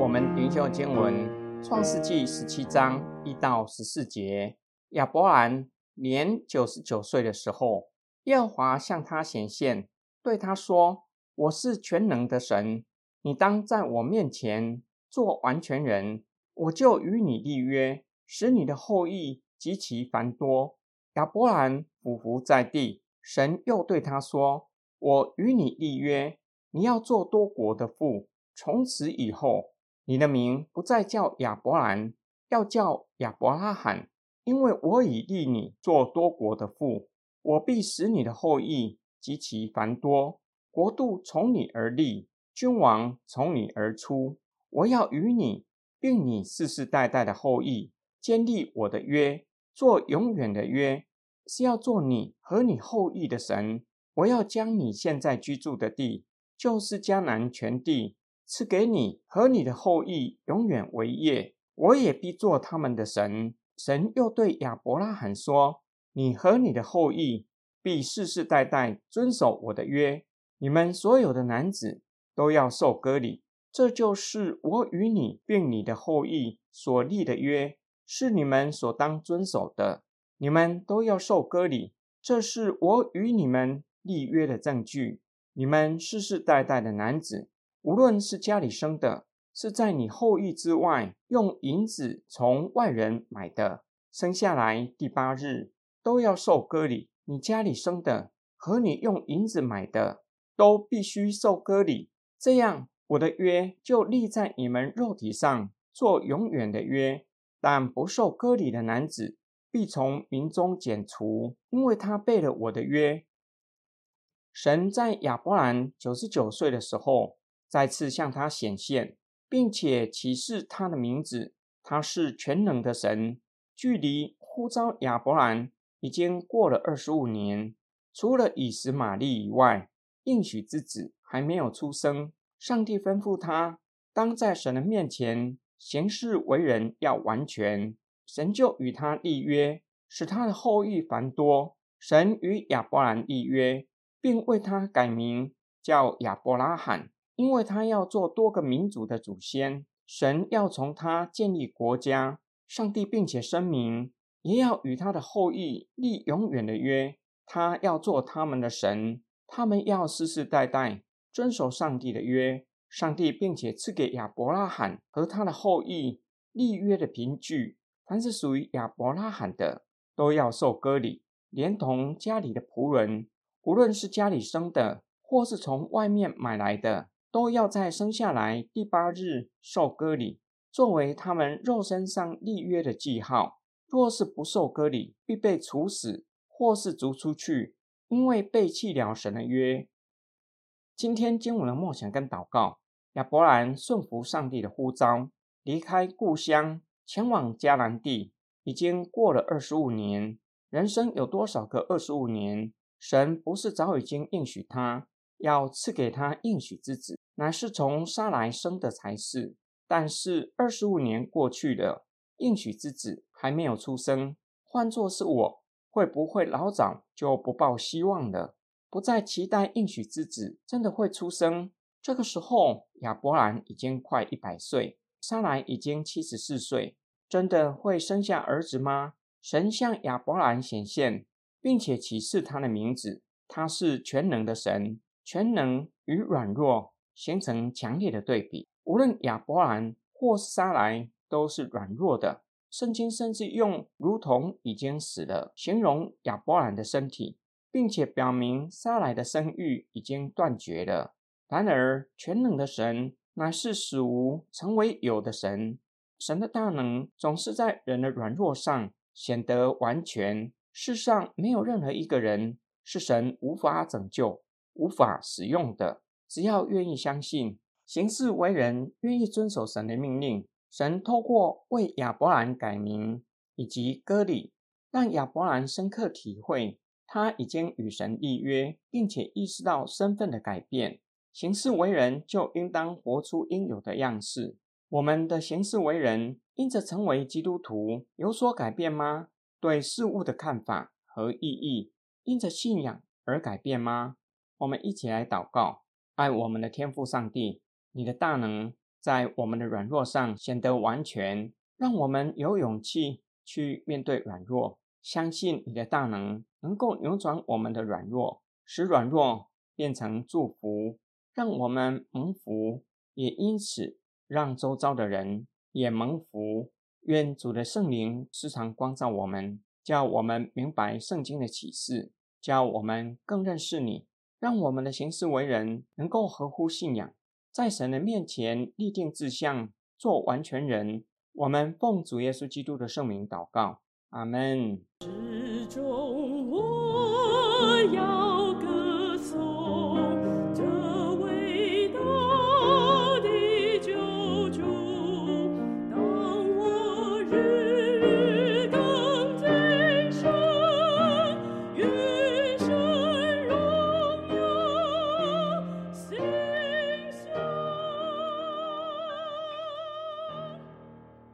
我们灵修经文《创世纪》十七章一到十四节。亚伯兰年九十九岁的时候，耶和华向他显现，对他说：“我是全能的神，你当在我面前做完全人，我就与你立约，使你的后裔极其繁多。”亚伯兰俯伏在地，神又对他说：“我与你立约，你要做多国的父，从此以后。”你的名不再叫亚伯兰，要叫亚伯拉罕，因为我已立你做多国的父。我必使你的后裔极其繁多，国度从你而立，君王从你而出。我要与你，并你世世代代的后裔建立我的约，做永远的约，是要做你和你后裔的神。我要将你现在居住的地，就是迦南全地。赐给你和你的后裔永远为业，我也必做他们的神。神又对亚伯拉罕说：“你和你的后裔必世世代代遵守我的约，你们所有的男子都要受割礼。这就是我与你并你的后裔所立的约，是你们所当遵守的。你们都要受割礼，这是我与你们立约的证据。你们世世代代的男子。”无论是家里生的，是在你后裔之外用银子从外人买的，生下来第八日都要受割礼。你家里生的和你用银子买的都必须受割礼。这样，我的约就立在你们肉体上，做永远的约。但不受割礼的男子必从民中剪除，因为他背了我的约。神在亚伯兰九十九岁的时候。再次向他显现，并且启示他的名字。他是全能的神。距离呼召亚伯兰已经过了二十五年，除了以实玛利以外，应许之子还没有出生。上帝吩咐他，当在神的面前行事为人要完全。神就与他立约，使他的后裔繁多。神与亚伯兰立约，并为他改名叫亚伯拉罕。因为他要做多个民族的祖先，神要从他建立国家。上帝并且声明，也要与他的后裔立永远的约。他要做他们的神，他们要世世代代遵守上帝的约。上帝并且赐给亚伯拉罕和他的后裔立约的凭据：凡是属于亚伯拉罕的，都要受割礼，连同家里的仆人，无论是家里生的，或是从外面买来的。都要在生下来第八日受割礼，作为他们肉身上立约的记号。若是不受割礼，必被处死，或是逐出去，因为背弃了神的约。今天经文的梦想跟祷告，亚伯兰顺服上帝的呼召，离开故乡，前往迦南地，已经过了二十五年。人生有多少个二十五年？神不是早已经应许他？要赐给他应许之子，乃是从沙来生的才是。但是二十五年过去了，应许之子还没有出生。换作是我，会不会老早就不抱希望了，不再期待应许之子真的会出生？这个时候，亚伯兰已经快一百岁，沙来已经七十四岁，真的会生下儿子吗？神向亚伯兰显现，并且启示他的名字，他是全能的神。全能与软弱形成强烈的对比。无论亚伯兰或是撒来，都是软弱的。圣经甚至用“如同已经死了”形容亚伯兰的身体，并且表明撒来的生育已经断绝了。然而，全能的神乃是使无成为有的神。神的大能总是在人的软弱上显得完全。世上没有任何一个人是神无法拯救。无法使用的，只要愿意相信，行事为人愿意遵守神的命令，神透过为亚伯兰改名以及割礼，让亚伯兰深刻体会他已经与神立约，并且意识到身份的改变。行事为人就应当活出应有的样式。我们的行事为人因着成为基督徒有所改变吗？对事物的看法和意义因着信仰而改变吗？我们一起来祷告，爱我们的天父上帝，你的大能在我们的软弱上显得完全，让我们有勇气去面对软弱，相信你的大能能够扭转我们的软弱，使软弱变成祝福，让我们蒙福，也因此让周遭的人也蒙福。愿主的圣灵时常光照我们，叫我们明白圣经的启示，叫我们更认识你，让我们的行事为人能够合乎信仰，在神的面前立定志向，做完全人。我们奉主耶稣基督的圣名祷告。阿门。始终我要。